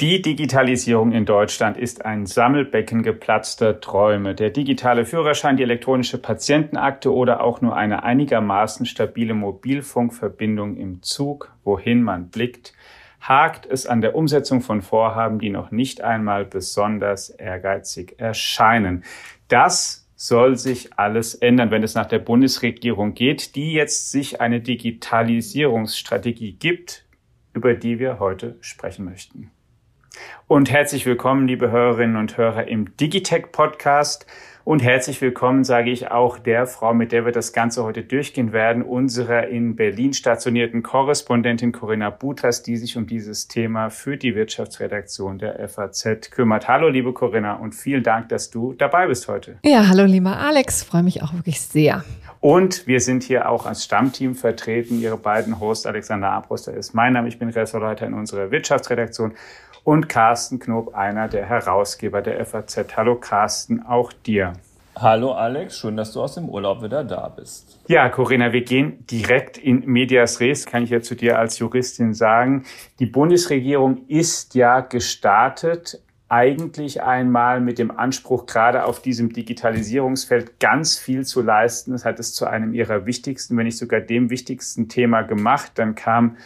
Die Digitalisierung in Deutschland ist ein Sammelbecken geplatzter Träume. Der digitale Führerschein, die elektronische Patientenakte oder auch nur eine einigermaßen stabile Mobilfunkverbindung im Zug, wohin man blickt, hakt es an der Umsetzung von Vorhaben, die noch nicht einmal besonders ehrgeizig erscheinen. Das soll sich alles ändern, wenn es nach der Bundesregierung geht, die jetzt sich eine Digitalisierungsstrategie gibt, über die wir heute sprechen möchten. Und herzlich willkommen, liebe Hörerinnen und Hörer im Digitech Podcast. Und herzlich willkommen, sage ich auch der Frau, mit der wir das Ganze heute durchgehen werden, unserer in Berlin stationierten Korrespondentin Corinna Butas, die sich um dieses Thema für die Wirtschaftsredaktion der FAZ kümmert. Hallo, liebe Corinna, und vielen Dank, dass du dabei bist heute. Ja, hallo, lieber Alex, freue mich auch wirklich sehr. Und wir sind hier auch als Stammteam vertreten. Ihre beiden Hosts, Alexander Abruster ist mein Name. Ich bin Ressortleiter in unserer Wirtschaftsredaktion und Carsten Knob, einer der Herausgeber der FAZ. Hallo Carsten, auch dir. Hallo Alex, schön, dass du aus dem Urlaub wieder da bist. Ja, Corinna, wir gehen direkt in Medias Res, kann ich ja zu dir als Juristin sagen. Die Bundesregierung ist ja gestartet, eigentlich einmal mit dem Anspruch, gerade auf diesem Digitalisierungsfeld ganz viel zu leisten. Das hat es zu einem ihrer wichtigsten, wenn nicht sogar dem wichtigsten Thema gemacht. Dann kam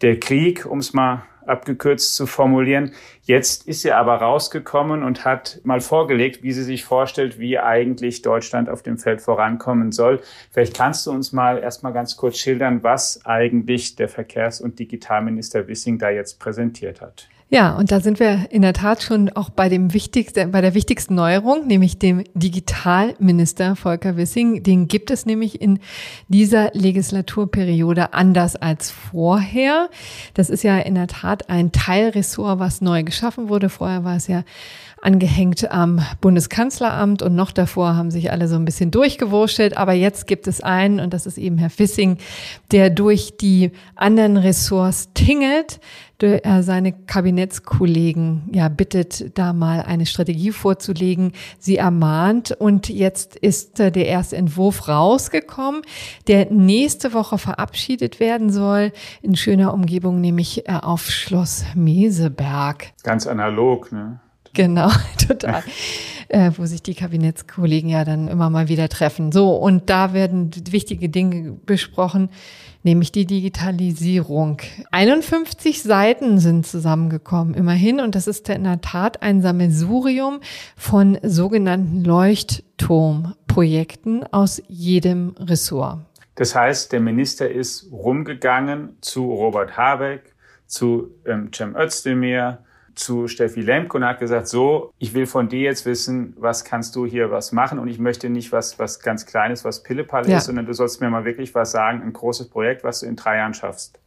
der Krieg, um es mal abgekürzt zu formulieren. Jetzt ist sie aber rausgekommen und hat mal vorgelegt, wie sie sich vorstellt, wie eigentlich Deutschland auf dem Feld vorankommen soll. Vielleicht kannst du uns mal erstmal ganz kurz schildern, was eigentlich der Verkehrs- und Digitalminister Wissing da jetzt präsentiert hat. Ja, und da sind wir in der Tat schon auch bei dem wichtigsten, bei der wichtigsten Neuerung, nämlich dem Digitalminister Volker Wissing. Den gibt es nämlich in dieser Legislaturperiode anders als vorher. Das ist ja in der Tat ein Teilressort, was neu geschaffen wurde. Vorher war es ja angehängt am Bundeskanzleramt und noch davor haben sich alle so ein bisschen durchgewurschtelt. Aber jetzt gibt es einen, und das ist eben Herr Fissing, der durch die anderen Ressorts tingelt, er seine Kabinettskollegen ja bittet, da mal eine Strategie vorzulegen, sie ermahnt und jetzt ist der erste Entwurf rausgekommen, der nächste Woche verabschiedet werden soll in schöner Umgebung, nämlich äh, auf Schloss Meseberg. Ganz analog, ne? Genau, total. äh, wo sich die Kabinettskollegen ja dann immer mal wieder treffen. So, und da werden wichtige Dinge besprochen, nämlich die Digitalisierung. 51 Seiten sind zusammengekommen, immerhin, und das ist in der Tat ein Sammelsurium von sogenannten Leuchtturmprojekten aus jedem Ressort. Das heißt, der Minister ist rumgegangen zu Robert Habeck, zu ähm, Cem Özdemir, zu Steffi Lemke und hat gesagt, so, ich will von dir jetzt wissen, was kannst du hier was machen und ich möchte nicht was, was ganz Kleines, was Pillepalle ja. ist, sondern du sollst mir mal wirklich was sagen, ein großes Projekt, was du in drei Jahren schaffst.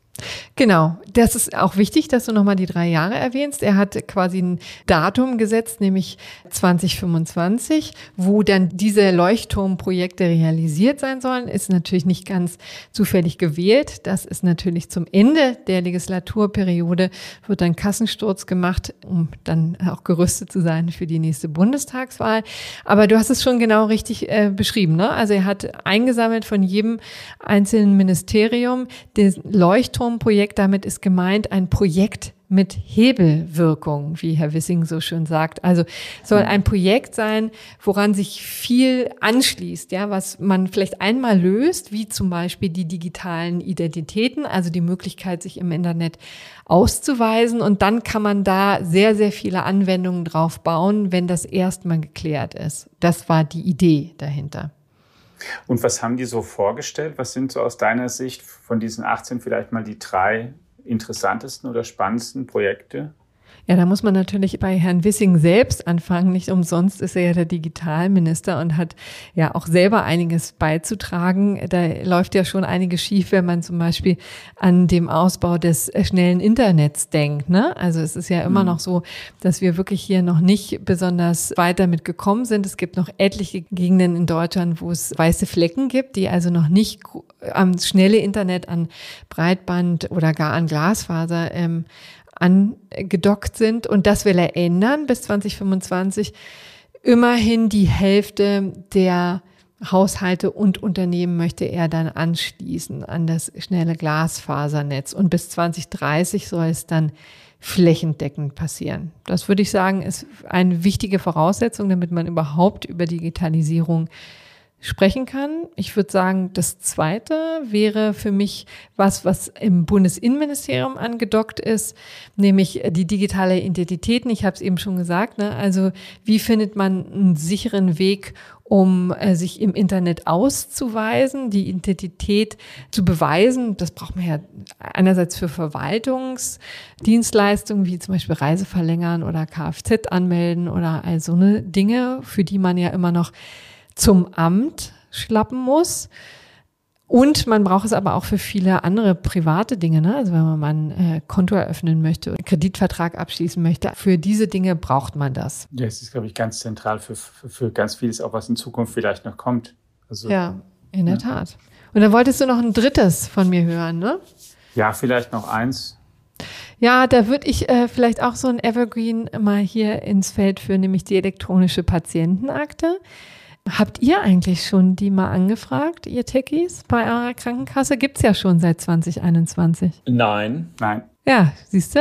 Genau, das ist auch wichtig, dass du nochmal die drei Jahre erwähnst. Er hat quasi ein Datum gesetzt, nämlich 2025, wo dann diese Leuchtturmprojekte realisiert sein sollen. Ist natürlich nicht ganz zufällig gewählt. Das ist natürlich zum Ende der Legislaturperiode, wird dann Kassensturz gemacht, um dann auch gerüstet zu sein für die nächste Bundestagswahl. Aber du hast es schon genau richtig äh, beschrieben. Ne? Also er hat eingesammelt von jedem einzelnen Ministerium den Leuchtturm Leuchtturmprojekt, damit ist gemeint ein Projekt mit Hebelwirkung, wie Herr Wissing so schön sagt. Also soll ein Projekt sein, woran sich viel anschließt, ja, was man vielleicht einmal löst, wie zum Beispiel die digitalen Identitäten, also die Möglichkeit, sich im Internet auszuweisen. Und dann kann man da sehr, sehr viele Anwendungen drauf bauen, wenn das erstmal geklärt ist. Das war die Idee dahinter. Und was haben die so vorgestellt? Was sind so aus deiner Sicht von diesen 18 vielleicht mal die drei interessantesten oder spannendsten Projekte? Ja, da muss man natürlich bei Herrn Wissing selbst anfangen. Nicht umsonst ist er ja der Digitalminister und hat ja auch selber einiges beizutragen. Da läuft ja schon einiges schief, wenn man zum Beispiel an dem Ausbau des schnellen Internets denkt. Ne? Also es ist ja immer mhm. noch so, dass wir wirklich hier noch nicht besonders weit damit gekommen sind. Es gibt noch etliche Gegenden in Deutschland, wo es weiße Flecken gibt, die also noch nicht am schnelle Internet an Breitband oder gar an Glasfaser ähm, angedockt sind. Und das will er ändern bis 2025. Immerhin die Hälfte der Haushalte und Unternehmen möchte er dann anschließen an das schnelle Glasfasernetz. Und bis 2030 soll es dann flächendeckend passieren. Das würde ich sagen, ist eine wichtige Voraussetzung, damit man überhaupt über Digitalisierung sprechen kann. Ich würde sagen, das zweite wäre für mich was, was im Bundesinnenministerium angedockt ist, nämlich die digitale Identitäten. Ich habe es eben schon gesagt. Ne? Also wie findet man einen sicheren Weg, um äh, sich im Internet auszuweisen, die Identität zu beweisen. Das braucht man ja einerseits für Verwaltungsdienstleistungen, wie zum Beispiel Reise verlängern oder Kfz anmelden oder all so eine Dinge, für die man ja immer noch zum Amt schlappen muss. Und man braucht es aber auch für viele andere private Dinge. Ne? Also wenn man mal ein äh, Konto eröffnen möchte, einen Kreditvertrag abschließen möchte, für diese Dinge braucht man das. Ja, es ist, glaube ich, ganz zentral für, für, für ganz vieles, auch was in Zukunft vielleicht noch kommt. Also, ja, in der ja. Tat. Und dann wolltest du noch ein drittes von mir hören, ne? Ja, vielleicht noch eins. Ja, da würde ich äh, vielleicht auch so ein Evergreen mal hier ins Feld führen, nämlich die elektronische Patientenakte. Habt ihr eigentlich schon die mal angefragt, ihr Techies? Bei eurer Krankenkasse gibt's ja schon seit 2021. Nein. Nein. Ja, siehst du?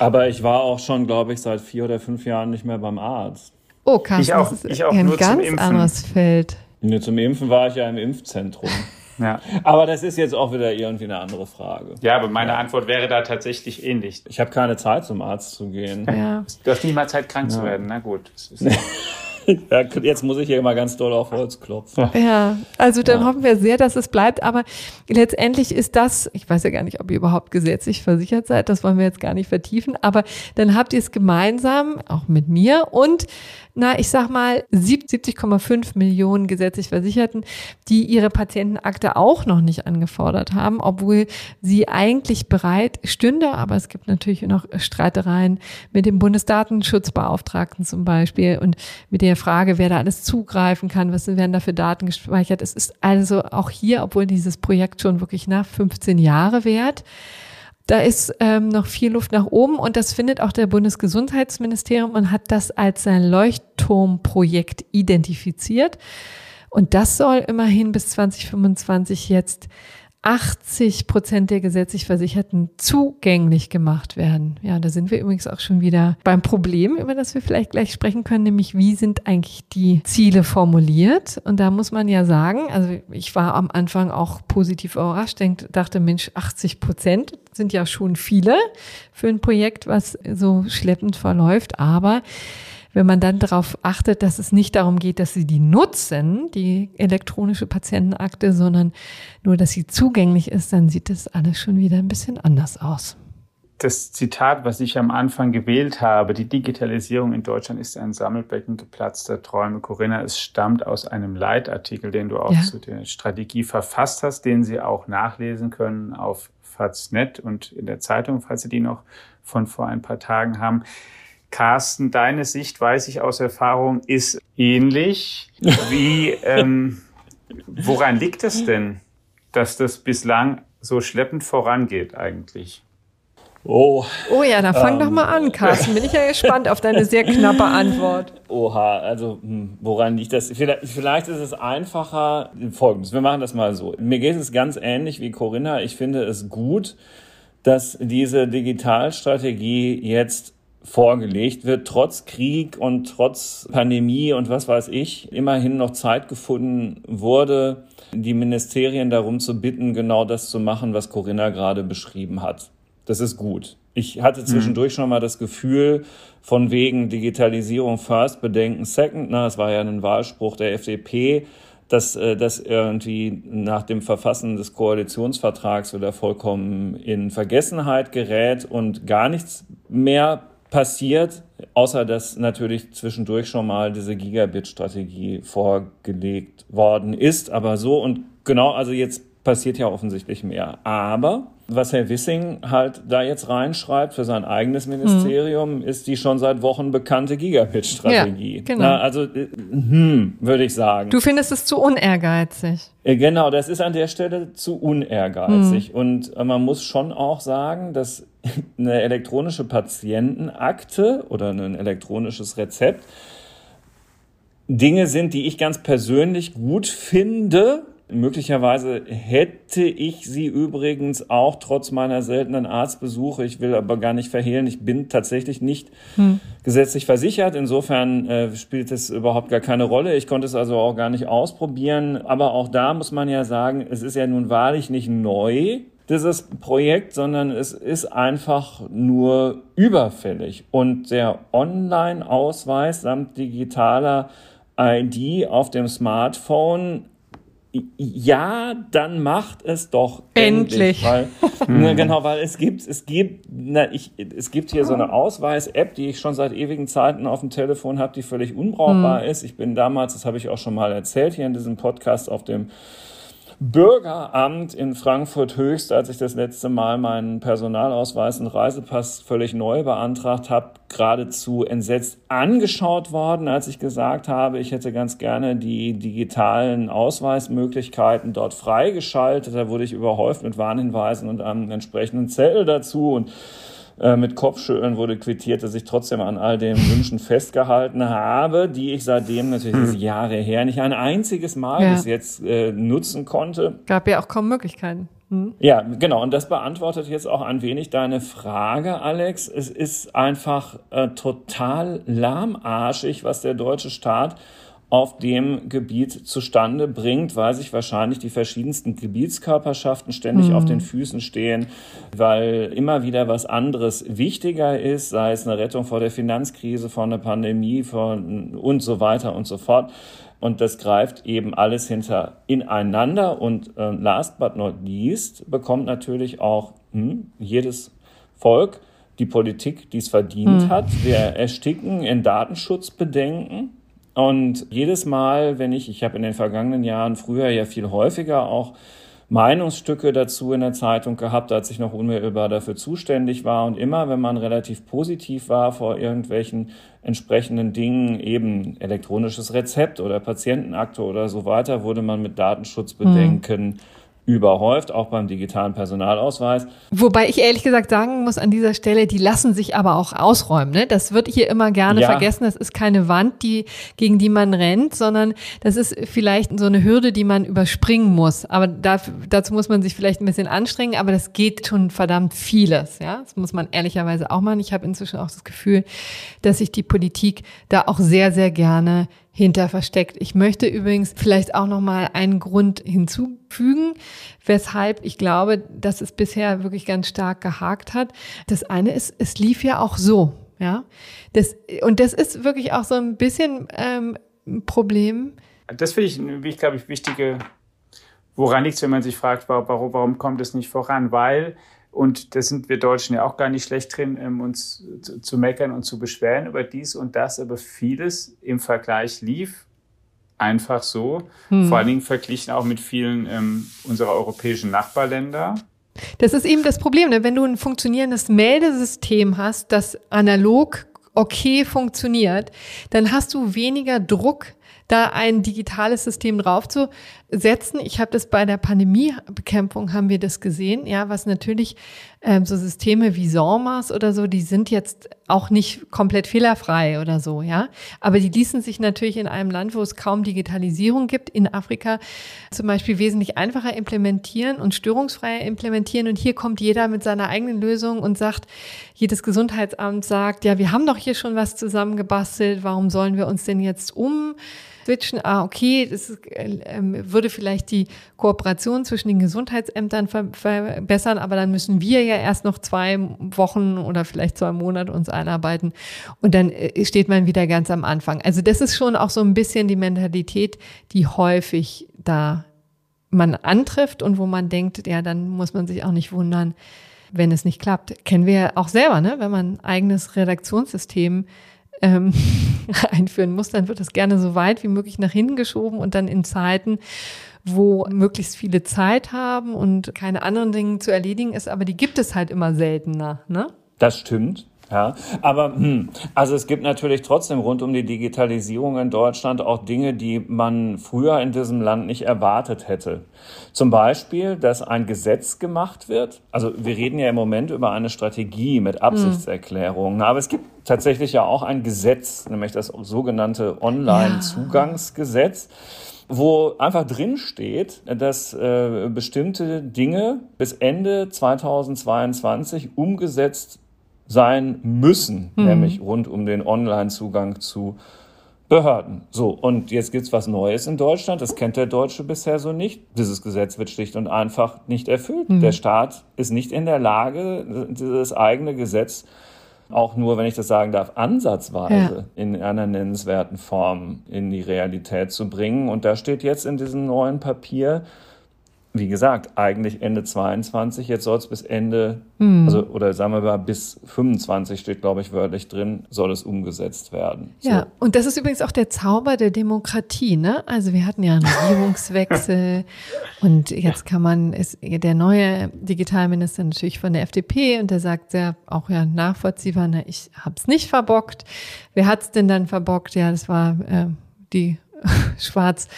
Aber ich war auch schon, glaube ich, seit vier oder fünf Jahren nicht mehr beim Arzt. Oh, Carsten, ich auch, das ist ich auch ein ganz anderes Feld. Nee, zum Impfen war ich ja im Impfzentrum. Ja. Aber das ist jetzt auch wieder irgendwie eine andere Frage. Ja, aber meine ja. Antwort wäre da tatsächlich ähnlich. Ich habe keine Zeit, zum Arzt zu gehen. Ja. Du hast nie mal Zeit, krank ja. zu werden. Na gut. ja, jetzt muss ich hier mal ganz doll auf Holz klopfen. Ja, also dann ja. hoffen wir sehr, dass es bleibt. Aber letztendlich ist das, ich weiß ja gar nicht, ob ihr überhaupt gesetzlich versichert seid, das wollen wir jetzt gar nicht vertiefen, aber dann habt ihr es gemeinsam, auch mit mir und na, ich sag mal, 70,5 Millionen gesetzlich Versicherten, die ihre Patientenakte auch noch nicht angefordert haben, obwohl sie eigentlich bereit stünde. Aber es gibt natürlich noch Streitereien mit dem Bundesdatenschutzbeauftragten zum Beispiel und mit der Frage, wer da alles zugreifen kann, was werden da für Daten gespeichert. Es ist also auch hier, obwohl dieses Projekt schon wirklich nach 15 Jahre währt, da ist ähm, noch viel Luft nach oben und das findet auch der Bundesgesundheitsministerium und hat das als sein Leuchtturmprojekt identifiziert. Und das soll immerhin bis 2025 jetzt 80 Prozent der gesetzlich Versicherten zugänglich gemacht werden. Ja, da sind wir übrigens auch schon wieder beim Problem, über das wir vielleicht gleich sprechen können, nämlich wie sind eigentlich die Ziele formuliert? Und da muss man ja sagen, also ich war am Anfang auch positiv überrascht, dachte, Mensch, 80 Prozent sind ja schon viele für ein Projekt, was so schleppend verläuft, aber wenn man dann darauf achtet, dass es nicht darum geht, dass sie die nutzen, die elektronische Patientenakte, sondern nur, dass sie zugänglich ist, dann sieht das alles schon wieder ein bisschen anders aus. Das Zitat, was ich am Anfang gewählt habe, die Digitalisierung in Deutschland ist ein Sammelbecken geplatzter Träume. Corinna, es stammt aus einem Leitartikel, den du auch ja. zu der Strategie verfasst hast, den Sie auch nachlesen können auf Faznet und in der Zeitung, falls Sie die noch von vor ein paar Tagen haben. Carsten, deine Sicht, weiß ich aus Erfahrung, ist ähnlich. Wie, ähm, woran liegt es denn, dass das bislang so schleppend vorangeht eigentlich? Oh. Oh ja, dann fang ähm, doch mal an, Carsten. Bin ich ja gespannt auf deine sehr knappe Antwort. Oha, also hm, woran liegt das? Vielleicht, vielleicht ist es einfacher. Folgendes, wir machen das mal so. Mir geht es ganz ähnlich wie Corinna. Ich finde es gut, dass diese Digitalstrategie jetzt vorgelegt wird, trotz Krieg und trotz Pandemie und was weiß ich, immerhin noch Zeit gefunden wurde, die Ministerien darum zu bitten, genau das zu machen, was Corinna gerade beschrieben hat. Das ist gut. Ich hatte zwischendurch mhm. schon mal das Gefühl, von wegen Digitalisierung first, Bedenken second, na, das war ja ein Wahlspruch der FDP, dass äh, das irgendwie nach dem Verfassen des Koalitionsvertrags wieder vollkommen in Vergessenheit gerät und gar nichts mehr passiert, außer dass natürlich zwischendurch schon mal diese Gigabit-Strategie vorgelegt worden ist. Aber so und genau, also jetzt passiert ja offensichtlich mehr. Aber was Herr Wissing halt da jetzt reinschreibt für sein eigenes Ministerium, hm. ist die schon seit Wochen bekannte Gigabit-Strategie. Ja, genau. Na, also, äh, hm, würde ich sagen. Du findest es zu unehrgeizig. Äh, genau, das ist an der Stelle zu unehrgeizig. Hm. Und äh, man muss schon auch sagen, dass eine elektronische Patientenakte oder ein elektronisches Rezept Dinge sind, die ich ganz persönlich gut finde. Möglicherweise hätte ich sie übrigens auch trotz meiner seltenen Arztbesuche. Ich will aber gar nicht verhehlen, ich bin tatsächlich nicht hm. gesetzlich versichert. Insofern äh, spielt es überhaupt gar keine Rolle. Ich konnte es also auch gar nicht ausprobieren. Aber auch da muss man ja sagen, es ist ja nun wahrlich nicht neu, dieses Projekt, sondern es ist einfach nur überfällig. Und der Online-Ausweis samt digitaler ID auf dem Smartphone ja, dann macht es doch endlich. endlich weil, ne, genau, weil es gibt, es gibt, na, ich, es gibt hier so eine Ausweis-App, die ich schon seit ewigen Zeiten auf dem Telefon habe, die völlig unbrauchbar hm. ist. Ich bin damals, das habe ich auch schon mal erzählt hier in diesem Podcast, auf dem Bürgeramt in Frankfurt Höchst, als ich das letzte Mal meinen Personalausweis und Reisepass völlig neu beantragt habe, geradezu entsetzt angeschaut worden, als ich gesagt habe, ich hätte ganz gerne die digitalen Ausweismöglichkeiten dort freigeschaltet. Da wurde ich überhäuft mit Warnhinweisen und einem entsprechenden Zettel dazu und äh, mit Kopfschütteln wurde quittiert, dass ich trotzdem an all den Wünschen festgehalten habe, die ich seitdem natürlich hm. Jahre her nicht ein einziges Mal ja. bis jetzt äh, nutzen konnte. Gab ja auch kaum Möglichkeiten. Hm. Ja, genau. Und das beantwortet jetzt auch ein wenig deine Frage, Alex. Es ist einfach äh, total lahmarschig, was der deutsche Staat auf dem Gebiet zustande bringt, weil sich wahrscheinlich die verschiedensten Gebietskörperschaften ständig mhm. auf den Füßen stehen, weil immer wieder was anderes wichtiger ist, sei es eine Rettung vor der Finanzkrise, vor einer Pandemie von, und so weiter und so fort. Und das greift eben alles hinter ineinander. Und äh, last but not least bekommt natürlich auch hm, jedes Volk die Politik, die es verdient mhm. hat. Wir ersticken in Datenschutzbedenken. Und jedes Mal, wenn ich, ich habe in den vergangenen Jahren früher ja viel häufiger auch Meinungsstücke dazu in der Zeitung gehabt, als ich noch unmittelbar dafür zuständig war. Und immer, wenn man relativ positiv war vor irgendwelchen entsprechenden Dingen, eben elektronisches Rezept oder Patientenakte oder so weiter, wurde man mit Datenschutzbedenken mhm überhäuft, auch beim digitalen Personalausweis. Wobei ich ehrlich gesagt sagen muss an dieser Stelle, die lassen sich aber auch ausräumen. Ne? Das wird hier immer gerne ja. vergessen. Das ist keine Wand, die, gegen die man rennt, sondern das ist vielleicht so eine Hürde, die man überspringen muss. Aber da, dazu muss man sich vielleicht ein bisschen anstrengen, aber das geht schon verdammt vieles. Ja, Das muss man ehrlicherweise auch machen. Ich habe inzwischen auch das Gefühl, dass sich die Politik da auch sehr, sehr gerne hinter versteckt. Ich möchte übrigens vielleicht auch noch mal einen Grund hinzufügen, weshalb ich glaube, dass es bisher wirklich ganz stark gehakt hat. Das eine ist, es lief ja auch so, ja. Das, und das ist wirklich auch so ein bisschen ähm, ein Problem. Das finde ich, wie ich glaube ich, wichtige, woran liegt es, wenn man sich fragt, warum, warum kommt es nicht voran? Weil und da sind wir Deutschen ja auch gar nicht schlecht drin, ähm, uns zu, zu meckern und zu beschweren über dies und das. Aber vieles im Vergleich lief einfach so. Hm. Vor allen Dingen verglichen auch mit vielen ähm, unserer europäischen Nachbarländer. Das ist eben das Problem, ne? wenn du ein funktionierendes Meldesystem hast, das analog okay funktioniert, dann hast du weniger Druck da ein digitales System draufzusetzen. Ich habe das bei der Pandemiebekämpfung haben wir das gesehen, ja, was natürlich ähm, so Systeme wie SORMAS oder so, die sind jetzt auch nicht komplett fehlerfrei oder so, ja. Aber die ließen sich natürlich in einem Land, wo es kaum Digitalisierung gibt, in Afrika zum Beispiel wesentlich einfacher implementieren und störungsfreier implementieren. Und hier kommt jeder mit seiner eigenen Lösung und sagt, jedes Gesundheitsamt sagt, ja, wir haben doch hier schon was zusammengebastelt, warum sollen wir uns denn jetzt um switchen, ah, okay, das ist, äh, würde vielleicht die Kooperation zwischen den Gesundheitsämtern ver verbessern, aber dann müssen wir ja erst noch zwei Wochen oder vielleicht zwei Monate uns einarbeiten und dann äh, steht man wieder ganz am Anfang. Also das ist schon auch so ein bisschen die Mentalität, die häufig da man antrifft und wo man denkt, ja, dann muss man sich auch nicht wundern, wenn es nicht klappt. Kennen wir auch selber, ne? wenn man ein eigenes Redaktionssystem ähm, einführen muss, dann wird das gerne so weit wie möglich nach hinten geschoben und dann in Zeiten, wo möglichst viele Zeit haben und keine anderen Dinge zu erledigen ist, aber die gibt es halt immer seltener. Ne? Das stimmt. Ja, aber hm, also es gibt natürlich trotzdem rund um die Digitalisierung in Deutschland auch Dinge, die man früher in diesem Land nicht erwartet hätte. Zum Beispiel, dass ein Gesetz gemacht wird. Also wir reden ja im Moment über eine Strategie mit Absichtserklärungen, aber es gibt tatsächlich ja auch ein Gesetz, nämlich das sogenannte Online-Zugangsgesetz. wo einfach drin steht, dass äh, bestimmte Dinge bis Ende 2022 umgesetzt sein müssen, mhm. nämlich rund um den Online-Zugang zu Behörden. So, und jetzt gibt's was Neues in Deutschland. Das kennt der Deutsche bisher so nicht. Dieses Gesetz wird schlicht und einfach nicht erfüllt. Mhm. Der Staat ist nicht in der Lage, dieses eigene Gesetz auch nur, wenn ich das sagen darf, ansatzweise ja. in einer nennenswerten Form in die Realität zu bringen. Und da steht jetzt in diesem neuen Papier, wie gesagt, eigentlich Ende 22, jetzt soll es bis Ende, hm. also oder sagen wir mal bis 25 steht, glaube ich, wörtlich drin, soll es umgesetzt werden. So. Ja, und das ist übrigens auch der Zauber der Demokratie, ne? Also wir hatten ja einen Regierungswechsel und jetzt kann man, ist der neue Digitalminister natürlich von der FDP und der sagt sehr auch ja nachvollziehbar, ne, ich habe es nicht verbockt. Wer hat es denn dann verbockt? Ja, das war äh, die schwarz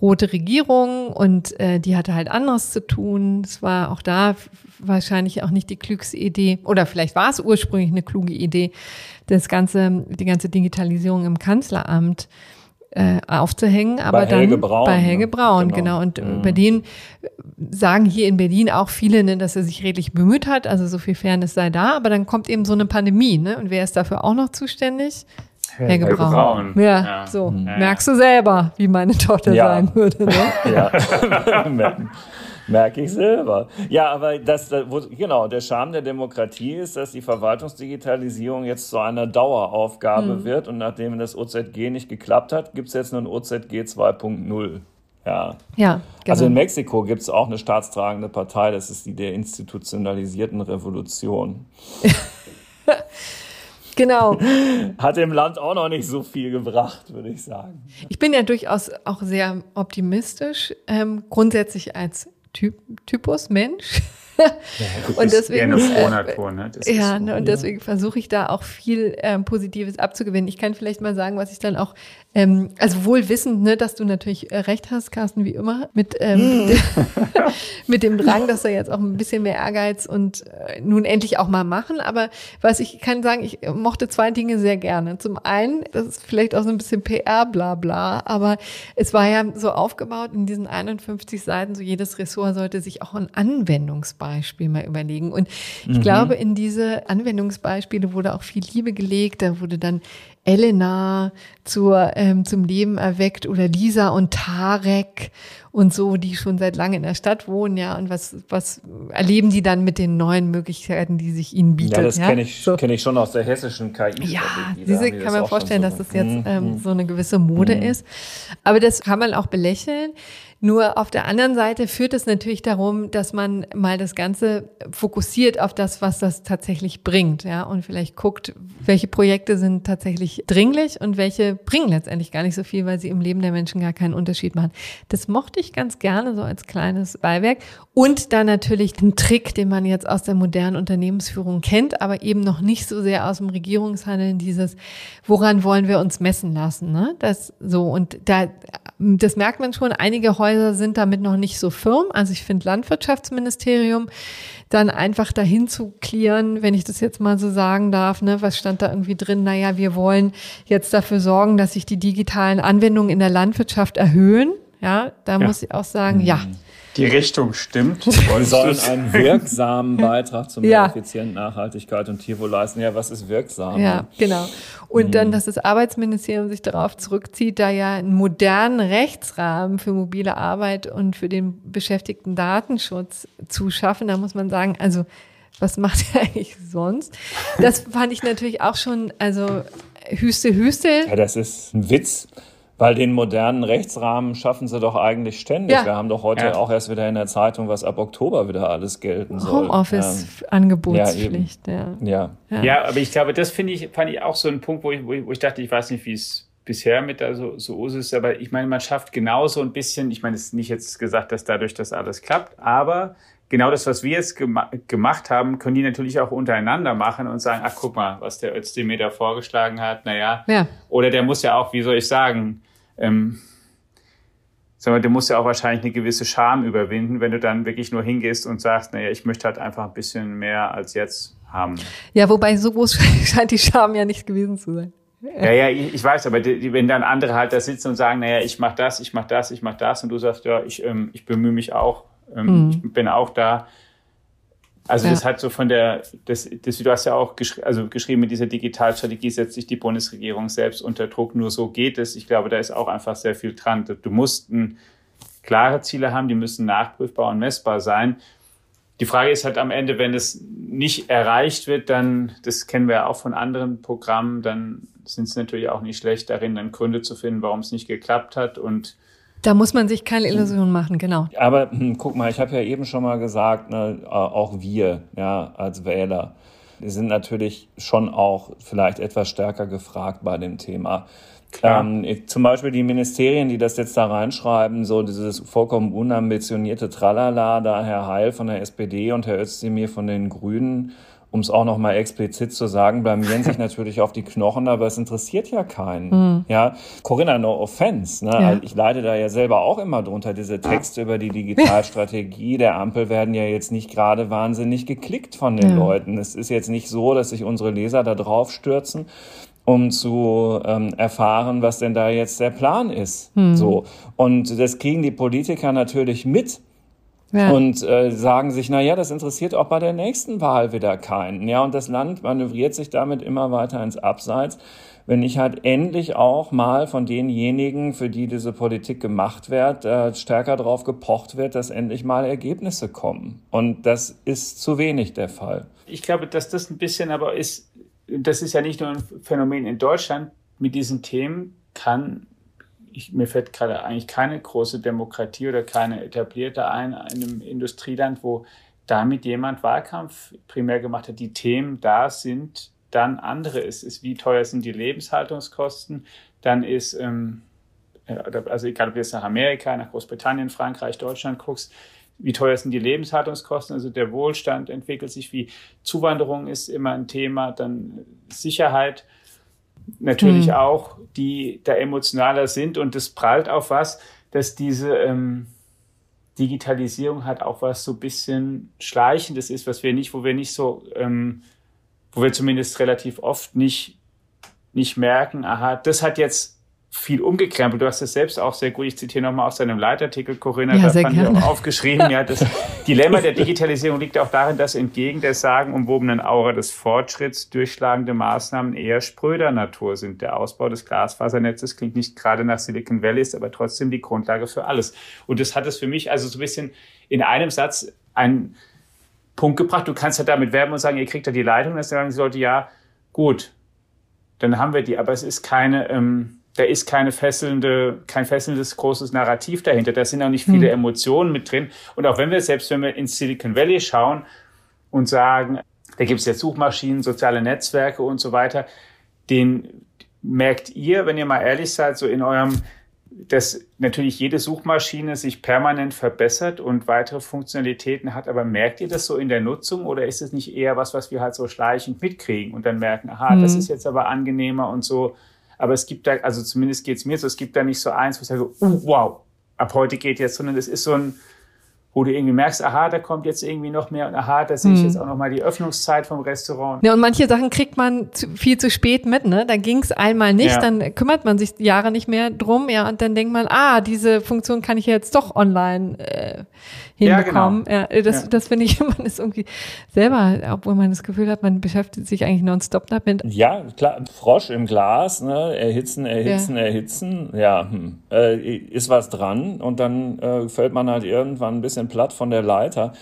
rote Regierung und äh, die hatte halt anderes zu tun. Es war auch da wahrscheinlich auch nicht die klügste Idee oder vielleicht war es ursprünglich eine kluge Idee, das ganze, die ganze Digitalisierung im Kanzleramt äh, aufzuhängen, aber bei dann Helge Braun, bei Helge ne? Braun, genau. genau. Und mhm. bei denen sagen hier in Berlin auch viele, ne, dass er sich redlich bemüht hat, also so viel Fairness sei da, aber dann kommt eben so eine Pandemie, ne? Und wer ist dafür auch noch zuständig? Helge, Helge Braun. Braun. Ja, ja, so. Ja. Merkst du selber, wie meine Tochter ja. sein würde. Ne? Ja. Merke ich selber. Ja, aber das, wo, genau, der Charme der Demokratie ist, dass die Verwaltungsdigitalisierung jetzt zu einer Daueraufgabe mhm. wird und nachdem das OZG nicht geklappt hat, gibt es jetzt nur ein OZG 2.0. Ja. ja genau. Also in Mexiko gibt es auch eine staatstragende Partei, das ist die der institutionalisierten Revolution. Genau. Hat dem Land auch noch nicht so viel gebracht, würde ich sagen. Ich bin ja durchaus auch sehr optimistisch, ähm, grundsätzlich als typ, Typus Mensch. Ja, und deswegen, äh, ne? ja, so, ne, und deswegen versuche ich da auch viel ähm, Positives abzugewinnen. Ich kann vielleicht mal sagen, was ich dann auch, ähm, also wohl wissend, ne, dass du natürlich äh, recht hast, Carsten, wie immer, mit, ähm, hm. mit dem Drang, dass er jetzt auch ein bisschen mehr Ehrgeiz und äh, nun endlich auch mal machen. Aber was ich kann sagen, ich mochte zwei Dinge sehr gerne. Zum einen, das ist vielleicht auch so ein bisschen PR, bla bla, aber es war ja so aufgebaut in diesen 51 Seiten, so jedes Ressort sollte sich auch ein Anwendungsbeispiel Beispiel mal überlegen. Und ich mhm. glaube, in diese Anwendungsbeispiele wurde auch viel Liebe gelegt. Da wurde dann Elena zur, ähm, zum Leben erweckt oder Lisa und Tarek und so, die schon seit langem in der Stadt wohnen, ja. Und was, was erleben die dann mit den neuen Möglichkeiten, die sich ihnen bieten? Ja, das ja? kenne ich, so. kenn ich schon aus der hessischen KI. Ja, diese kann man vorstellen, so dass das jetzt mhm. ähm, so eine gewisse Mode mhm. ist. Aber das kann man auch belächeln. Nur auf der anderen Seite führt es natürlich darum, dass man mal das Ganze fokussiert auf das, was das tatsächlich bringt, ja, und vielleicht guckt, welche Projekte sind tatsächlich dringlich und welche bringen letztendlich gar nicht so viel, weil sie im Leben der Menschen gar keinen Unterschied machen. Das mochte ich ganz gerne so als kleines Beiwerk. Und dann natürlich den Trick, den man jetzt aus der modernen Unternehmensführung kennt, aber eben noch nicht so sehr aus dem Regierungshandeln, dieses, woran wollen wir uns messen lassen, ne? Das so, und da, das merkt man schon, einige Häuser Häuser sind damit noch nicht so firm. Also ich finde Landwirtschaftsministerium dann einfach dahin zu klären, wenn ich das jetzt mal so sagen darf, ne, was stand da irgendwie drin? Naja, wir wollen jetzt dafür sorgen, dass sich die digitalen Anwendungen in der Landwirtschaft erhöhen. Ja, da ja. muss ich auch sagen, ja, mhm die Richtung stimmt. Wir sollen einen wirksamen Beitrag zur ja. effizienten Nachhaltigkeit und Tierwohl leisten. Ja, was ist wirksam? Ja, genau. Und mhm. dann, dass das Arbeitsministerium sich darauf zurückzieht, da ja einen modernen Rechtsrahmen für mobile Arbeit und für den beschäftigten Datenschutz zu schaffen. Da muss man sagen, also was macht er eigentlich sonst? Das fand ich natürlich auch schon, also Hüste, Hüste. Ja, das ist ein Witz. Weil den modernen Rechtsrahmen schaffen sie doch eigentlich ständig. Ja. Wir haben doch heute ja. auch erst wieder in der Zeitung, was ab Oktober wieder alles gelten soll. Homeoffice-Angebotspflicht, ja, ja. ja. Ja, aber ich glaube, das finde ich, fand ich auch so ein Punkt, wo ich, wo ich, wo ich dachte, ich weiß nicht, wie es bisher mit da so, so ist, aber ich meine, man schafft genauso ein bisschen, ich meine, es ist nicht jetzt gesagt, dass dadurch das alles klappt, aber genau das, was wir jetzt gema gemacht haben, können die natürlich auch untereinander machen und sagen, ach guck mal, was der Özdemir da vorgeschlagen hat, naja. Ja. Oder der muss ja auch, wie soll ich sagen, ähm, sondern du musst ja auch wahrscheinlich eine gewisse Scham überwinden, wenn du dann wirklich nur hingehst und sagst, naja, ich möchte halt einfach ein bisschen mehr als jetzt haben. Ja, wobei so groß scheint die Scham ja nicht gewesen zu sein. Ja, ja, ich, ich weiß, aber die, wenn dann andere halt da sitzen und sagen, naja, ich mach das, ich mach das, ich mach das und du sagst, ja, ich, ähm, ich bemühe mich auch, ähm, mhm. ich bin auch da. Also ja. das hat so von der, das, das, du hast ja auch geschri also geschrieben, mit dieser Digitalstrategie setzt sich die Bundesregierung selbst unter Druck. Nur so geht es. Ich glaube, da ist auch einfach sehr viel dran. Du musst ein, klare Ziele haben, die müssen nachprüfbar und messbar sein. Die Frage ist halt am Ende, wenn es nicht erreicht wird, dann, das kennen wir auch von anderen Programmen, dann sind es natürlich auch nicht schlecht darin, dann Gründe zu finden, warum es nicht geklappt hat und da muss man sich keine Illusionen machen, genau. Aber hm, guck mal, ich habe ja eben schon mal gesagt, ne, auch wir, ja, als Wähler, wir sind natürlich schon auch vielleicht etwas stärker gefragt bei dem Thema. Ähm, zum Beispiel die Ministerien, die das jetzt da reinschreiben, so dieses vollkommen unambitionierte Tralala, da Herr Heil von der SPD und Herr Özdemir von den Grünen, um es auch nochmal explizit zu sagen, blamieren sich natürlich auf die Knochen, aber es interessiert ja keinen. Mhm. Ja, Corinna, no offense. Ne? Ja. Ich leide da ja selber auch immer drunter. Diese Texte über die Digitalstrategie der Ampel werden ja jetzt nicht gerade wahnsinnig geklickt von den ja. Leuten. Es ist jetzt nicht so, dass sich unsere Leser da drauf stürzen um zu ähm, erfahren, was denn da jetzt der Plan ist. Mhm. So und das kriegen die Politiker natürlich mit ja. und äh, sagen sich, na ja, das interessiert auch bei der nächsten Wahl wieder keinen. Ja, und das Land manövriert sich damit immer weiter ins Abseits. Wenn nicht halt endlich auch mal von denjenigen, für die diese Politik gemacht wird, äh, stärker darauf gepocht wird, dass endlich mal Ergebnisse kommen. Und das ist zu wenig der Fall. Ich glaube, dass das ein bisschen aber ist, das ist ja nicht nur ein Phänomen in Deutschland, mit diesen Themen kann ich, mir fällt gerade eigentlich keine große Demokratie oder keine etablierte ein in einem Industrieland, wo damit jemand Wahlkampf primär gemacht hat. Die Themen da sind dann andere. Es ist, wie teuer sind die Lebenshaltungskosten? Dann ist, ähm, also egal ob du jetzt nach Amerika, nach Großbritannien, Frankreich, Deutschland guckst, wie teuer sind die Lebenshaltungskosten? Also der Wohlstand entwickelt sich, wie Zuwanderung ist immer ein Thema, dann Sicherheit natürlich mhm. auch, die da emotionaler sind und das prallt auf was, dass diese ähm, Digitalisierung hat auch was so ein bisschen Schleichendes ist, was wir nicht, wo wir nicht so, ähm, wo wir zumindest relativ oft nicht, nicht merken, aha, das hat jetzt viel umgekrempelt. Du hast es selbst auch sehr gut, ich zitiere nochmal aus deinem Leitartikel, Corinna, ja, da fand ich auch aufgeschrieben, ja, das Dilemma der Digitalisierung liegt auch darin, dass entgegen der sagenumwobenen Aura des Fortschritts durchschlagende Maßnahmen eher spröder Natur sind. Der Ausbau des Glasfasernetzes klingt nicht gerade nach Silicon Valley, ist aber trotzdem die Grundlage für alles. Und das hat es für mich also so ein bisschen in einem Satz einen Punkt gebracht. Du kannst ja damit werben und sagen, ihr kriegt da die Leitung, dass sagen sie Leute, ja, gut, dann haben wir die, aber es ist keine, ähm, da ist keine fesselnde, kein fesselndes großes Narrativ dahinter. Da sind auch nicht viele hm. Emotionen mit drin. Und auch wenn wir, selbst wenn wir ins Silicon Valley schauen und sagen, da gibt es jetzt Suchmaschinen, soziale Netzwerke und so weiter, den merkt ihr, wenn ihr mal ehrlich seid, so in eurem, dass natürlich jede Suchmaschine sich permanent verbessert und weitere Funktionalitäten hat, aber merkt ihr das so in der Nutzung oder ist es nicht eher was, was wir halt so schleichend mitkriegen und dann merken, aha, mhm. das hm. ist jetzt aber angenehmer und so, aber es gibt da, also zumindest geht es mir so, es gibt da nicht so eins, wo ich sage, uh, wow, ab heute geht jetzt, sondern es ist so ein, wo du irgendwie merkst, aha, da kommt jetzt irgendwie noch mehr und aha, da sehe ich mhm. jetzt auch noch mal die Öffnungszeit vom Restaurant. Ja, und manche Sachen kriegt man zu, viel zu spät mit, ne? Da ging es einmal nicht, ja. dann kümmert man sich Jahre nicht mehr drum, ja, und dann denkt man, ah, diese Funktion kann ich jetzt doch online äh, hinbekommen. Ja, genau. ja das, ja. das finde ich, man ist irgendwie selber, obwohl man das Gefühl hat, man beschäftigt sich eigentlich nonstop damit. Ja, klar, Frosch im Glas, ne? erhitzen, erhitzen, ja. erhitzen, ja, hm. äh, ist was dran und dann äh, fällt man halt irgendwann ein bisschen platt von der Leiter.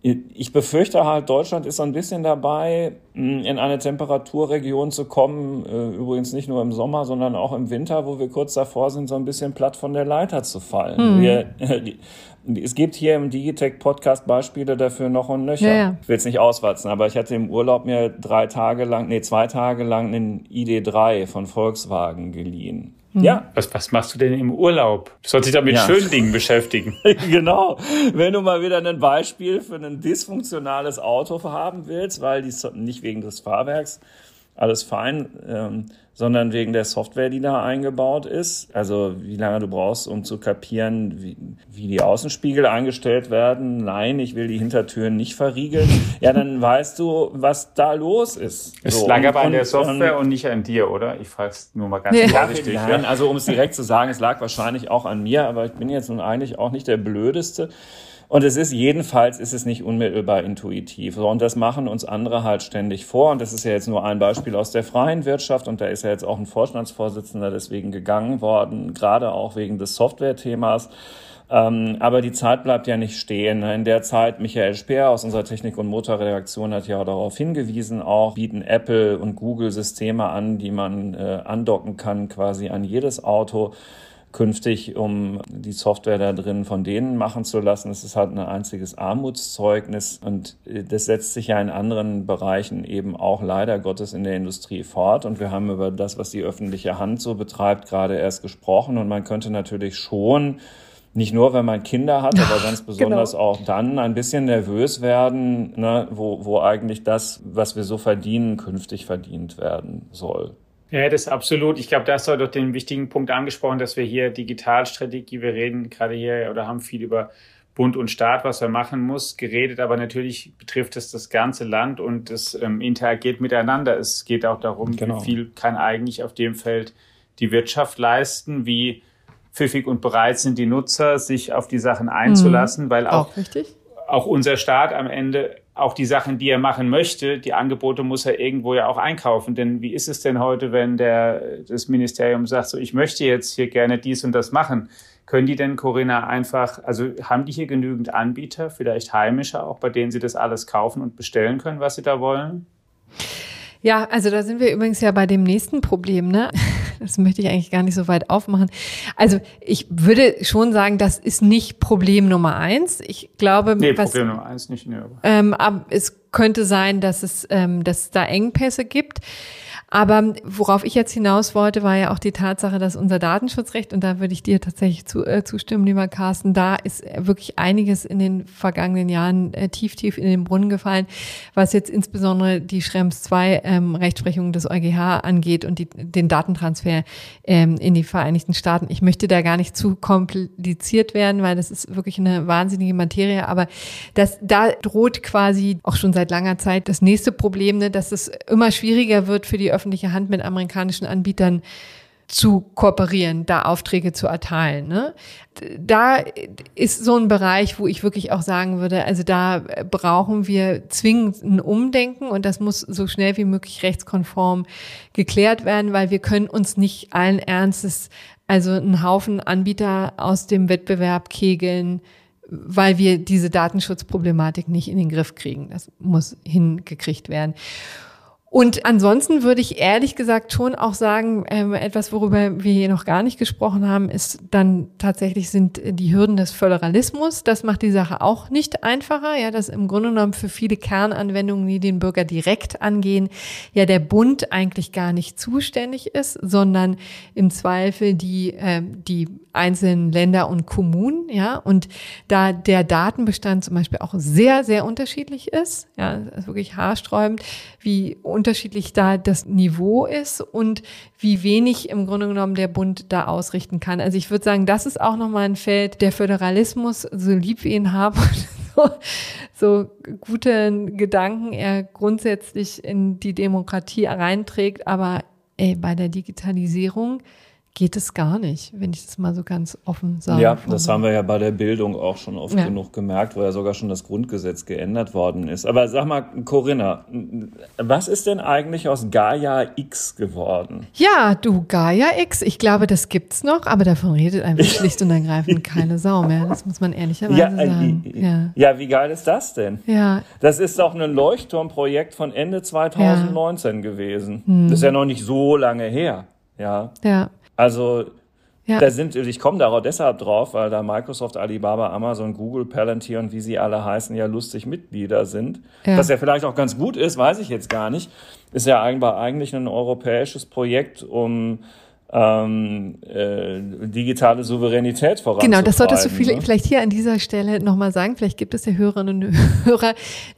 Ich befürchte halt, Deutschland ist so ein bisschen dabei, hm, in eine Temperaturregion zu kommen, äh, übrigens nicht nur im Sommer, sondern auch im Winter, wo wir kurz davor sind, so ein bisschen platt von der Leiter zu fallen. Hm. Wir, es gibt hier im Digitech-Podcast Beispiele dafür noch und nöcher. Ja, ja. Ich will es nicht auswatzen, aber ich hatte im Urlaub mir drei Tage lang, nee, zwei Tage lang einen ID3 von Volkswagen geliehen. Ja. Was, was machst du denn im Urlaub? Du sollst dich doch mit ja. schönen Dingen beschäftigen. genau. Wenn du mal wieder ein Beispiel für ein dysfunktionales Auto haben willst, weil die nicht wegen des Fahrwerks alles fein, ähm, sondern wegen der Software, die da eingebaut ist. Also wie lange du brauchst, um zu kapieren, wie, wie die Außenspiegel eingestellt werden. Nein, ich will die Hintertüren nicht verriegeln. Ja, dann weißt du, was da los ist. Es so, lag aber an der Software und, und nicht an dir, oder? Ich frage es nur mal ganz ja. vorsichtig. Ja? also um es direkt zu sagen, es lag wahrscheinlich auch an mir, aber ich bin jetzt nun eigentlich auch nicht der Blödeste. Und es ist jedenfalls ist es nicht unmittelbar intuitiv. und das machen uns andere halt ständig vor. Und das ist ja jetzt nur ein Beispiel aus der freien Wirtschaft. Und da ist ja jetzt auch ein Vorstandsvorsitzender deswegen gegangen worden, gerade auch wegen des Software-Themas. Ähm, aber die Zeit bleibt ja nicht stehen. In der Zeit, Michael Speer aus unserer Technik- und Motorredaktion hat ja darauf hingewiesen, auch bieten Apple und Google Systeme an, die man äh, andocken kann quasi an jedes Auto künftig, um die Software da drin von denen machen zu lassen. Es ist halt ein einziges Armutszeugnis und äh, das setzt sich ja in anderen Bereichen eben auch leider Gottes in der Industrie fort. Und wir haben über das, was die öffentliche Hand so betreibt, gerade erst gesprochen. Und man könnte natürlich schon nicht nur, wenn man Kinder hat, aber ganz besonders genau. auch dann ein bisschen nervös werden, ne, wo, wo eigentlich das, was wir so verdienen, künftig verdient werden soll. Ja, das ist absolut. Ich glaube, da hast du doch den wichtigen Punkt angesprochen, dass wir hier Digitalstrategie, wir reden gerade hier oder haben viel über Bund und Staat, was er machen muss, geredet, aber natürlich betrifft es das ganze Land und es ähm, interagiert miteinander. Es geht auch darum, genau. wie viel kann eigentlich auf dem Feld die Wirtschaft leisten, wie pfiffig und bereit sind die Nutzer, sich auf die Sachen einzulassen, mhm. weil auch, auch, auch unser Staat am Ende auch die Sachen, die er machen möchte, die Angebote muss er irgendwo ja auch einkaufen. Denn wie ist es denn heute, wenn der, das Ministerium sagt, so, ich möchte jetzt hier gerne dies und das machen? Können die denn, Corinna, einfach, also haben die hier genügend Anbieter, vielleicht heimische auch, bei denen sie das alles kaufen und bestellen können, was sie da wollen? Ja, also da sind wir übrigens ja bei dem nächsten Problem, ne? Das möchte ich eigentlich gar nicht so weit aufmachen. Also ich würde schon sagen, das ist nicht Problem Nummer eins. Ich glaube, nee, was, Problem Nummer eins nicht. Nee, ähm, aber es könnte sein, dass es, ähm, dass es da Engpässe gibt. Aber worauf ich jetzt hinaus wollte, war ja auch die Tatsache, dass unser Datenschutzrecht, und da würde ich dir tatsächlich zu, äh, zustimmen, lieber Carsten, da ist wirklich einiges in den vergangenen Jahren äh, tief, tief in den Brunnen gefallen, was jetzt insbesondere die Schrems 2 ähm, Rechtsprechung des EuGH angeht und die, den Datentransfer ähm, in die Vereinigten Staaten. Ich möchte da gar nicht zu kompliziert werden, weil das ist wirklich eine wahnsinnige Materie, aber das, da droht quasi auch schon seit langer Zeit das nächste Problem, ne, dass es immer schwieriger wird für die öffentliche Hand mit amerikanischen Anbietern zu kooperieren, da Aufträge zu erteilen. Ne? Da ist so ein Bereich, wo ich wirklich auch sagen würde, also da brauchen wir zwingend ein Umdenken und das muss so schnell wie möglich rechtskonform geklärt werden, weil wir können uns nicht allen Ernstes also einen Haufen Anbieter aus dem Wettbewerb kegeln, weil wir diese Datenschutzproblematik nicht in den Griff kriegen. Das muss hingekriegt werden. Und ansonsten würde ich ehrlich gesagt schon auch sagen, ähm, etwas, worüber wir hier noch gar nicht gesprochen haben, ist dann tatsächlich sind die Hürden des Föderalismus. Das macht die Sache auch nicht einfacher. Ja, dass im Grunde genommen für viele Kernanwendungen, die den Bürger direkt angehen, ja der Bund eigentlich gar nicht zuständig ist, sondern im Zweifel die, äh, die einzelnen Länder und Kommunen. Ja, und da der Datenbestand zum Beispiel auch sehr, sehr unterschiedlich ist, ja, ist wirklich haarsträubend, wie unterschiedlich da das Niveau ist und wie wenig im Grunde genommen der Bund da ausrichten kann. Also ich würde sagen, das ist auch nochmal ein Feld, der Föderalismus, so lieb wir ihn haben, so, so gute Gedanken er grundsätzlich in die Demokratie reinträgt, aber ey, bei der Digitalisierung geht es gar nicht, wenn ich das mal so ganz offen sage. Ja, das haben wir ja bei der Bildung auch schon oft ja. genug gemerkt, wo ja sogar schon das Grundgesetz geändert worden ist. Aber sag mal, Corinna, was ist denn eigentlich aus Gaia X geworden? Ja, du, Gaia X, ich glaube, das gibt's noch, aber davon redet einfach schlicht und ergreifend keine Sau mehr. Das muss man ehrlicherweise ja, äh, sagen. Ja. ja, wie geil ist das denn? Ja. Das ist doch ein Leuchtturmprojekt von Ende 2019 ja. gewesen. Hm. Das ist ja noch nicht so lange her. Ja. Ja. Also ja. Da sind, ich komme darauf deshalb drauf, weil da Microsoft, Alibaba, Amazon, Google, Palantir und wie sie alle heißen, ja lustig Mitglieder sind. Ja. Was ja vielleicht auch ganz gut ist, weiß ich jetzt gar nicht. Ist ja eigentlich ein europäisches Projekt, um ähm, äh, digitale Souveränität voranzutreiben. Genau, das solltest du viel, ne? vielleicht hier an dieser Stelle nochmal sagen. Vielleicht gibt es ja Hörerinnen und Hörer,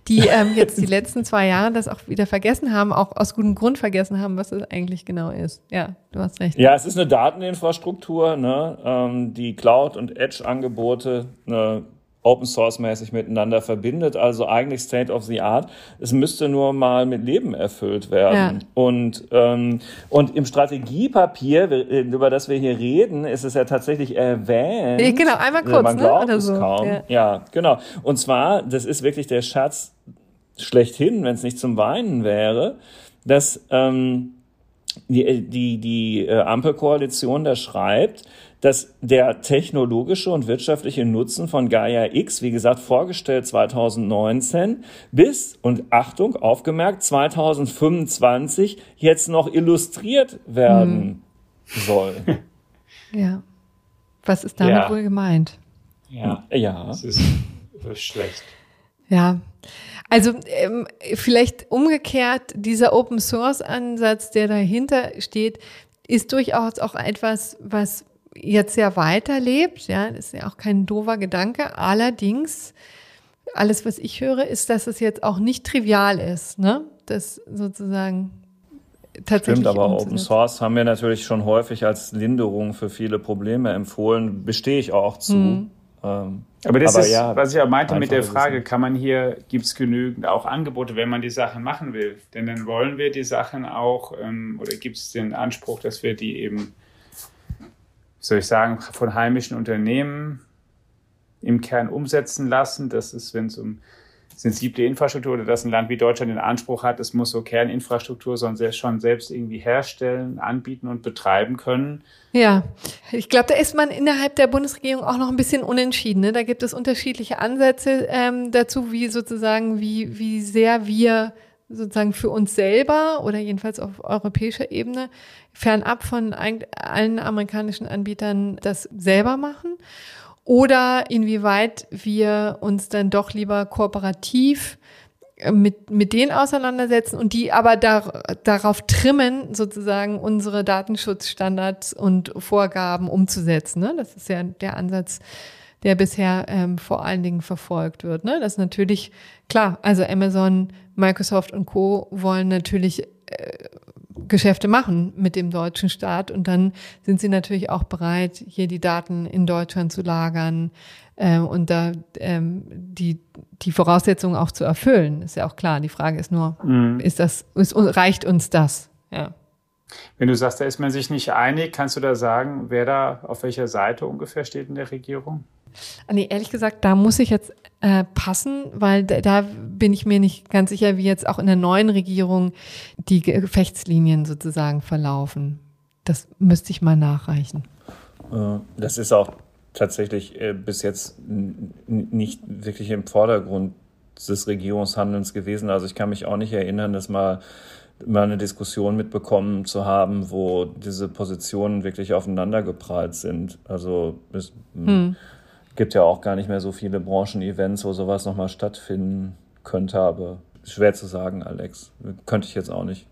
die ähm, jetzt die letzten zwei Jahre das auch wieder vergessen haben, auch aus gutem Grund vergessen haben, was es eigentlich genau ist. Ja, du hast recht. Ja, es ist eine Dateninfrastruktur, ne, ähm, die Cloud- und Edge-Angebote ne, Open Source mäßig miteinander verbindet, also eigentlich State of the Art. Es müsste nur mal mit Leben erfüllt werden. Ja. Und, ähm, und im Strategiepapier, äh, über das wir hier reden, ist es ja tatsächlich erwähnt. Genau, einmal kurz, man ne? glaubt Oder so. es kaum. Ja. ja, genau. Und zwar, das ist wirklich der Schatz schlechthin, wenn es nicht zum Weinen wäre, dass ähm, die, die, die äh, Ampelkoalition da schreibt, dass der technologische und wirtschaftliche Nutzen von Gaia X, wie gesagt, vorgestellt 2019 bis, und Achtung, aufgemerkt, 2025 jetzt noch illustriert werden hm. soll. Ja. Was ist damit ja. wohl gemeint? Ja. Ja. Das ist, das ist schlecht. Ja. Also ähm, vielleicht umgekehrt, dieser Open Source Ansatz, der dahinter steht, ist durchaus auch etwas, was jetzt ja weiterlebt. Ja, das ist ja auch kein doofer Gedanke. Allerdings, alles, was ich höre, ist, dass es jetzt auch nicht trivial ist, ne? Das sozusagen tatsächlich. Stimmt, aber Open Source haben wir natürlich schon häufig als Linderung für viele Probleme empfohlen. Bestehe ich auch zu. Hm. Ähm, aber das aber ist, ja, was ich auch meinte mit der Frage, kann man hier, gibt es genügend auch Angebote, wenn man die Sachen machen will? Denn dann wollen wir die Sachen auch, ähm, oder gibt es den Anspruch, dass wir die eben soll ich sagen, von heimischen Unternehmen im Kern umsetzen lassen. Das ist, wenn es um sensible Infrastruktur oder dass ein Land wie Deutschland den Anspruch hat, es muss so Kerninfrastruktur schon selbst irgendwie herstellen, anbieten und betreiben können. Ja, ich glaube, da ist man innerhalb der Bundesregierung auch noch ein bisschen unentschieden. Ne? Da gibt es unterschiedliche Ansätze ähm, dazu, wie sozusagen, wie, wie sehr wir sozusagen für uns selber oder jedenfalls auf europäischer Ebene fernab von allen amerikanischen Anbietern das selber machen oder inwieweit wir uns dann doch lieber kooperativ äh, mit, mit denen auseinandersetzen und die aber da, darauf trimmen, sozusagen unsere Datenschutzstandards und Vorgaben umzusetzen. Ne? Das ist ja der Ansatz, der bisher ähm, vor allen Dingen verfolgt wird. Ne? Das ist natürlich klar. Also Amazon, Microsoft und Co. wollen natürlich äh, Geschäfte machen mit dem deutschen Staat und dann sind sie natürlich auch bereit, hier die Daten in Deutschland zu lagern äh, und da ähm, die die Voraussetzungen auch zu erfüllen. Ist ja auch klar. Die Frage ist nur, mhm. ist das ist, reicht uns das? Ja. Wenn du sagst, da ist man sich nicht einig, kannst du da sagen, wer da auf welcher Seite ungefähr steht in der Regierung? Ah, nee, ehrlich gesagt, da muss ich jetzt äh, passen, weil da, da bin ich mir nicht ganz sicher, wie jetzt auch in der neuen Regierung die Gefechtslinien sozusagen verlaufen. Das müsste ich mal nachreichen. Äh, das ist auch tatsächlich äh, bis jetzt nicht wirklich im Vordergrund des Regierungshandelns gewesen. Also ich kann mich auch nicht erinnern, dass mal mal eine Diskussion mitbekommen zu haben, wo diese Positionen wirklich aufeinandergeprallt sind. Also es, hm gibt ja auch gar nicht mehr so viele Branchen-Events, wo sowas nochmal stattfinden könnte, aber schwer zu sagen, Alex. Könnte ich jetzt auch nicht.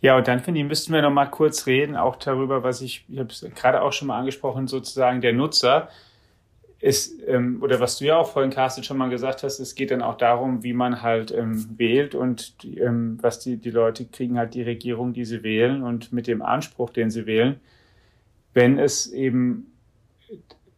Ja, und dann finde ich, müssten wir noch mal kurz reden, auch darüber, was ich, ich habe es gerade auch schon mal angesprochen, sozusagen der Nutzer ist, ähm, oder was du ja auch vorhin, Carsten, schon mal gesagt hast, es geht dann auch darum, wie man halt ähm, wählt und die, ähm, was die, die Leute kriegen halt die Regierung, die sie wählen und mit dem Anspruch, den sie wählen. Wenn es eben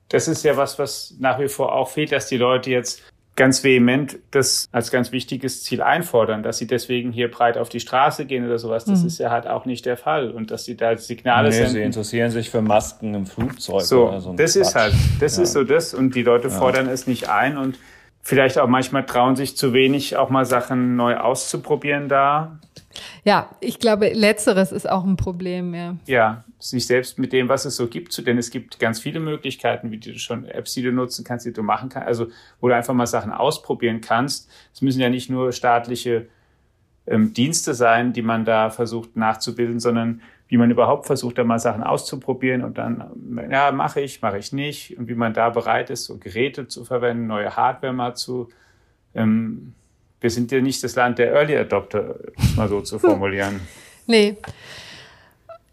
das ist ja was, was nach wie vor auch fehlt, dass die Leute jetzt ganz vehement das als ganz wichtiges Ziel einfordern, dass sie deswegen hier breit auf die Straße gehen oder sowas. Das mhm. ist ja halt auch nicht der Fall. Und dass sie da Signale nee, senden. Sie interessieren sich für Masken im Flugzeug. So, oder so das Quatsch. ist halt, das ja. ist so das. Und die Leute fordern ja. es nicht ein und vielleicht auch manchmal trauen sich zu wenig, auch mal Sachen neu auszuprobieren da. Ja, ich glaube, letzteres ist auch ein Problem, ja. Ja, sich selbst mit dem, was es so gibt, denn es gibt ganz viele Möglichkeiten, wie du schon Apps, die du nutzen kannst, die du machen kannst, also wo du einfach mal Sachen ausprobieren kannst. Es müssen ja nicht nur staatliche ähm, Dienste sein, die man da versucht nachzubilden, sondern wie man überhaupt versucht, da mal Sachen auszuprobieren und dann, ja, mache ich, mache ich nicht und wie man da bereit ist, so Geräte zu verwenden, neue Hardware mal zu ähm, wir sind ja nicht das Land der Early Adopter, um mal so zu formulieren. nee.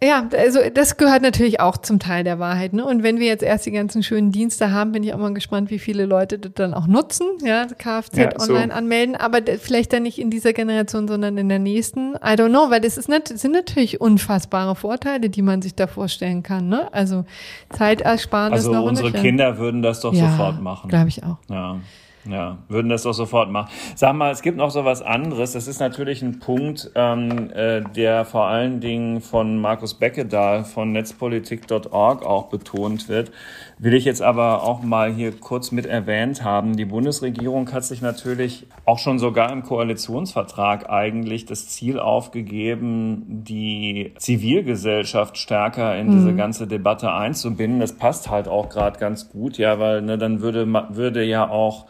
Ja, also das gehört natürlich auch zum Teil der Wahrheit. Ne? Und wenn wir jetzt erst die ganzen schönen Dienste haben, bin ich auch mal gespannt, wie viele Leute das dann auch nutzen, ja, Kfz ja, online so. anmelden, aber vielleicht dann nicht in dieser Generation, sondern in der nächsten. I don't know, weil das ist nicht, sind natürlich unfassbare Vorteile, die man sich da vorstellen kann. Ne? Also Zeitersparnis. Also noch unsere Kinder würden das doch ja, sofort machen. Glaube ich auch. Ja. Ja, würden das doch sofort machen. Sag mal, es gibt noch so was anderes. Das ist natürlich ein Punkt, ähm, äh, der vor allen Dingen von Markus Beckedahl von netzpolitik.org auch betont wird. Will ich jetzt aber auch mal hier kurz mit erwähnt haben. Die Bundesregierung hat sich natürlich auch schon sogar im Koalitionsvertrag eigentlich das Ziel aufgegeben, die Zivilgesellschaft stärker in mhm. diese ganze Debatte einzubinden. Das passt halt auch gerade ganz gut, ja, weil ne, dann würde, würde ja auch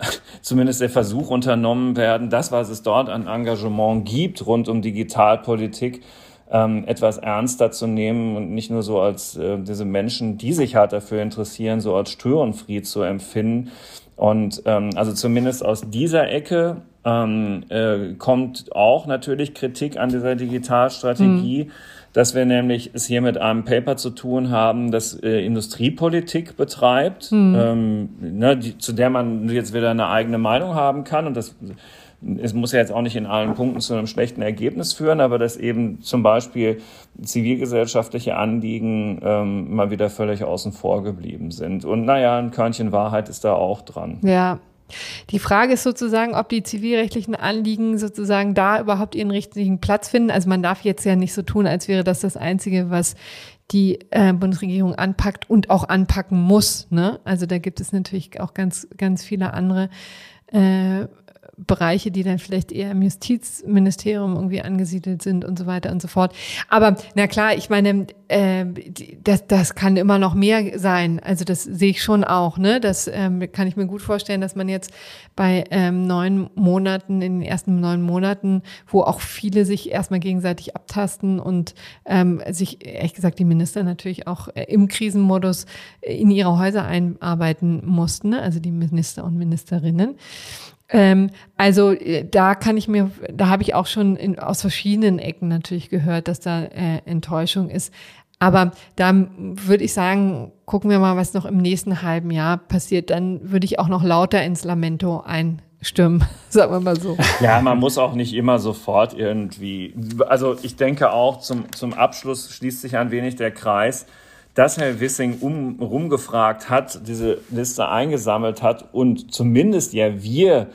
zumindest der Versuch unternommen werden, das, was es dort an Engagement gibt rund um Digitalpolitik, ähm, etwas ernster zu nehmen und nicht nur so als äh, diese Menschen, die sich halt dafür interessieren, so als Störenfried zu empfinden. Und ähm, also zumindest aus dieser Ecke ähm, äh, kommt auch natürlich Kritik an dieser Digitalstrategie. Mhm dass wir nämlich es hier mit einem Paper zu tun haben, das äh, Industriepolitik betreibt, mhm. ähm, ne, die, zu der man jetzt wieder eine eigene Meinung haben kann und das es muss ja jetzt auch nicht in allen Punkten zu einem schlechten Ergebnis führen, aber dass eben zum Beispiel zivilgesellschaftliche Anliegen ähm, mal wieder völlig außen vor geblieben sind. Und naja, ein Körnchen Wahrheit ist da auch dran. Ja, die Frage ist sozusagen, ob die zivilrechtlichen Anliegen sozusagen da überhaupt ihren richtigen Platz finden. Also man darf jetzt ja nicht so tun, als wäre das das Einzige, was die äh, Bundesregierung anpackt und auch anpacken muss. Ne? Also da gibt es natürlich auch ganz, ganz viele andere äh, Bereiche, die dann vielleicht eher im Justizministerium irgendwie angesiedelt sind und so weiter und so fort. Aber na klar, ich meine, äh, das, das kann immer noch mehr sein. Also das sehe ich schon auch. Ne? Das ähm, kann ich mir gut vorstellen, dass man jetzt bei ähm, neun Monaten, in den ersten neun Monaten, wo auch viele sich erstmal gegenseitig abtasten und ähm, sich, ehrlich gesagt, die Minister natürlich auch äh, im Krisenmodus in ihre Häuser einarbeiten mussten, ne? also die Minister und Ministerinnen. Ähm, also äh, da kann ich mir, da habe ich auch schon in, aus verschiedenen Ecken natürlich gehört, dass da äh, Enttäuschung ist. Aber da würde ich sagen, gucken wir mal, was noch im nächsten halben Jahr passiert. Dann würde ich auch noch lauter ins Lamento einstimmen, sagen wir mal so. Ja, man muss auch nicht immer sofort irgendwie. Also ich denke auch, zum, zum Abschluss schließt sich ein wenig der Kreis dass Herr Wissing um, rumgefragt hat, diese Liste eingesammelt hat und zumindest ja wir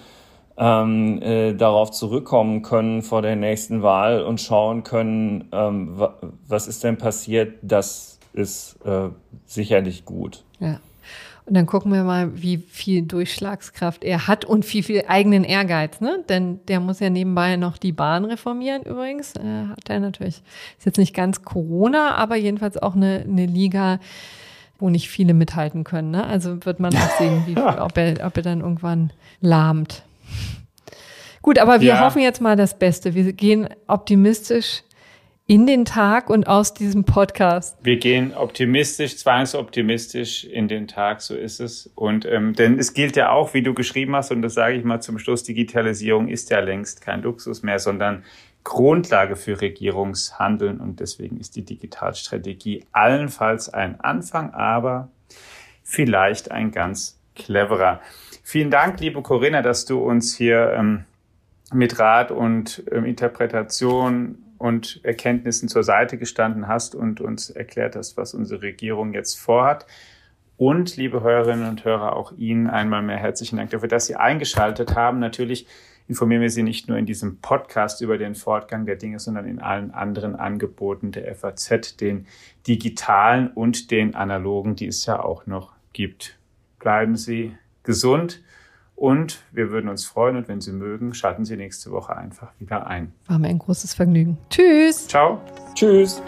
ähm, äh, darauf zurückkommen können vor der nächsten Wahl und schauen können, ähm, was ist denn passiert, das ist äh, sicherlich gut. Ja. Und dann gucken wir mal, wie viel Durchschlagskraft er hat und wie viel eigenen Ehrgeiz, ne? Denn der muss ja nebenbei noch die Bahn reformieren übrigens. Äh, hat er natürlich. Ist jetzt nicht ganz Corona, aber jedenfalls auch eine, eine Liga, wo nicht viele mithalten können. Ne? Also wird man auch sehen, wie, ob, er, ob er dann irgendwann lahmt. Gut, aber wir ja. hoffen jetzt mal das Beste. Wir gehen optimistisch in den Tag und aus diesem Podcast. Wir gehen optimistisch, zwangsoptimistisch in den Tag, so ist es. Und ähm, denn es gilt ja auch, wie du geschrieben hast, und das sage ich mal zum Schluss, Digitalisierung ist ja längst kein Luxus mehr, sondern Grundlage für Regierungshandeln. Und deswegen ist die Digitalstrategie allenfalls ein Anfang, aber vielleicht ein ganz cleverer. Vielen Dank, liebe Corinna, dass du uns hier ähm, mit Rat und ähm, Interpretation und Erkenntnissen zur Seite gestanden hast und uns erklärt hast, was unsere Regierung jetzt vorhat. Und, liebe Hörerinnen und Hörer, auch Ihnen einmal mehr herzlichen Dank dafür, dass Sie eingeschaltet haben. Natürlich informieren wir Sie nicht nur in diesem Podcast über den Fortgang der Dinge, sondern in allen anderen Angeboten der FAZ, den digitalen und den analogen, die es ja auch noch gibt. Bleiben Sie gesund und wir würden uns freuen und wenn Sie mögen, schalten Sie nächste Woche einfach wieder ein. War mir ein großes Vergnügen. Tschüss. Ciao. Tschüss.